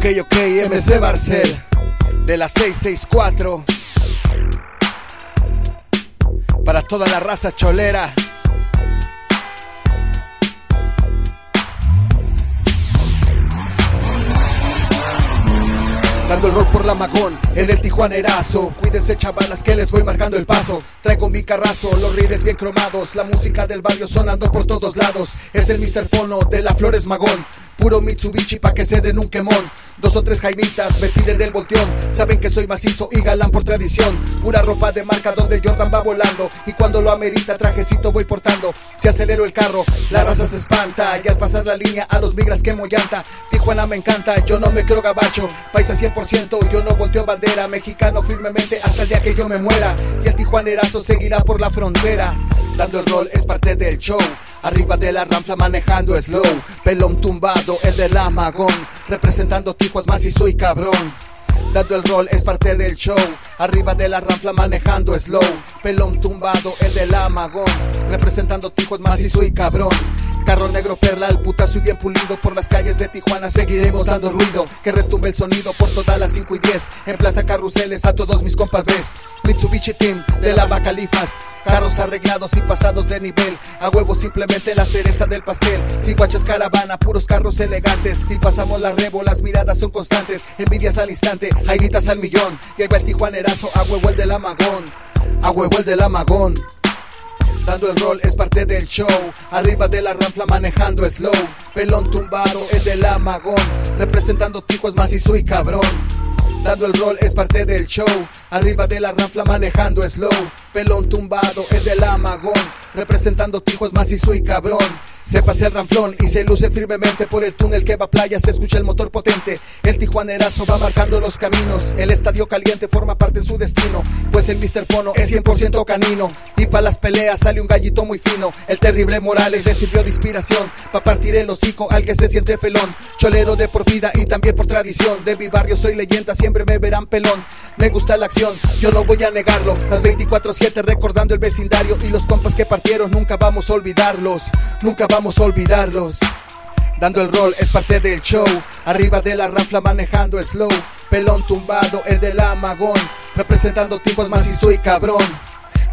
Ok, ok, MC Barcel de la 664 para toda la raza cholera. Dando el rol por la magón en el tijuanerazo. Cuídense chavalas que les voy marcando el paso. Traigo mi carrazo, los rires bien cromados. La música del barrio sonando por todos lados. Es el Mr. Pono de la Flores Magón. Puro Mitsubishi pa' que se den un quemón. Dos o tres jaimitas me piden del volteón. Saben que soy macizo y galán por tradición. Pura ropa de marca donde Jordan va volando. Y cuando lo amerita, trajecito voy portando. Si acelero el carro, la raza se espanta. Y al pasar la línea, a los migras quemo llanta. Tijuana me encanta, yo no me creo gabacho. Paisa 100%, yo no volteo bandera. Mexicano firmemente hasta el día que yo me muera. Y el tijuanerazo seguirá por la frontera. Dando el rol es parte del show. Arriba de la ranfla manejando slow. Pelón tumbado, el del amagón. Representando tijuas más y soy cabrón. Dando el rol es parte del show. Arriba de la ranfla manejando slow. Pelón tumbado, el del amagón. Representando tijuas más y soy cabrón. Carro negro perla, el putazo y bien pulido Por las calles de Tijuana seguiremos dando ruido Que retumbe el sonido por todas las 5 y 10 En Plaza Carruseles a todos mis compas ves Mitsubishi Team de la Carros arreglados y pasados de nivel. A huevo simplemente la cereza del pastel. Si guachas caravana, puros carros elegantes. Si pasamos la rebo, las miradas son constantes. Envidias al instante, jairitas al millón. Va el tijuanerazo, a huevo el del amagón. A huevo el del amagón. Dando el rol es parte del show. Arriba de la ranfla manejando slow. Pelón tumbado, el del amagón. Representando tijuas más y cabrón. Dando el rol es parte del show Arriba de la ranfla manejando slow Pelón tumbado, el del amagón Representando tijuas más y cabrón se pasea el ranflón y se luce firmemente por el túnel que va a playa, se escucha el motor potente. El tijuanerazo va marcando los caminos. El estadio caliente forma parte de su destino. Pues el Mr. Pono es 100% canino. Y para las peleas sale un gallito muy fino. El terrible Morales le de inspiración. Pa' partir el hocico al que se siente felón. Cholero de por vida y también por tradición. De mi barrio soy leyenda, siempre me verán pelón. Me gusta la acción, yo no voy a negarlo. Las 24-7 recordando el vecindario y los compas que partieron, nunca vamos a olvidarlos. Nunca vamos a olvidarlos. Dando el rol es parte del show. Arriba de la ranfla manejando slow. Pelón tumbado, el del amagón. Representando tipos más y soy cabrón.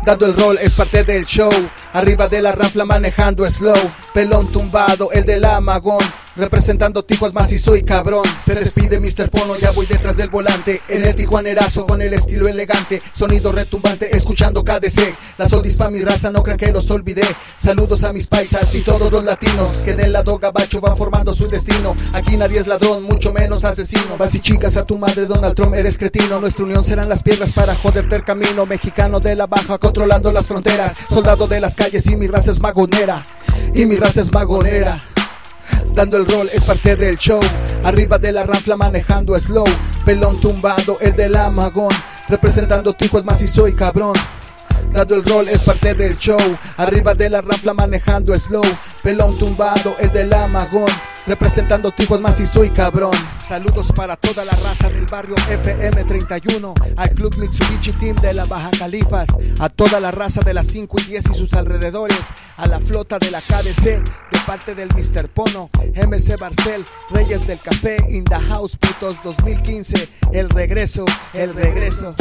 Dando el rol es parte del show. Arriba de la ranfla manejando slow. Pelón tumbado, el del amagón. Representando Tijuas más y soy cabrón. Se despide Mr. Pono, ya voy detrás del volante. En el tijuanerazo con el estilo elegante. Sonido retumbante, escuchando KDC. La soldis pa' mi raza, no crean que los olvidé. Saludos a mis paisas y todos los latinos. Que del lado gabacho van formando su destino. Aquí nadie es ladrón, mucho menos asesino. Vas y chicas a tu madre, Donald Trump, eres cretino. Nuestra unión serán las piedras para joderte el camino. Mexicano de la baja, controlando las fronteras. Soldado de las calles y mi raza es magonera. Y mi raza es magonera. Dando el rol es parte del show. Arriba de la ranfla manejando slow. Pelón tumbado, el del amagón. Representando tijuas más y soy cabrón. Dando el rol es parte del show. Arriba de la ranfla manejando slow. Pelón tumbado, el del amagón. Representando tijuas más y soy cabrón. Saludos para toda la raza del barrio FM31, al Club Mitsubishi Team de la Baja Califas, a toda la raza de las 5 y 10 y sus alrededores, a la flota de la KDC, de parte del Mr. Pono, MC Barcel, Reyes del Café, In the House Putos 2015, el regreso, el regreso.